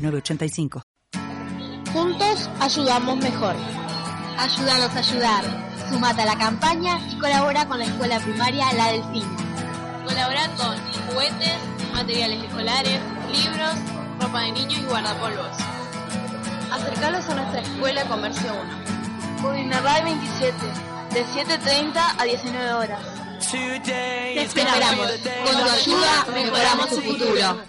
906985. Juntos ayudamos mejor. Ayúdanos a ayudar. Sumate a la campaña y colabora con la escuela primaria La Delfina. Colabora con juguetes, materiales escolares, libros, ropa de niños y guardapolvos. Acercalos a nuestra escuela Comercio 1. Cubinarray 27, de 7.30 a 19 horas. Te esperamos. Con tu ayuda mejoramos tu futuro.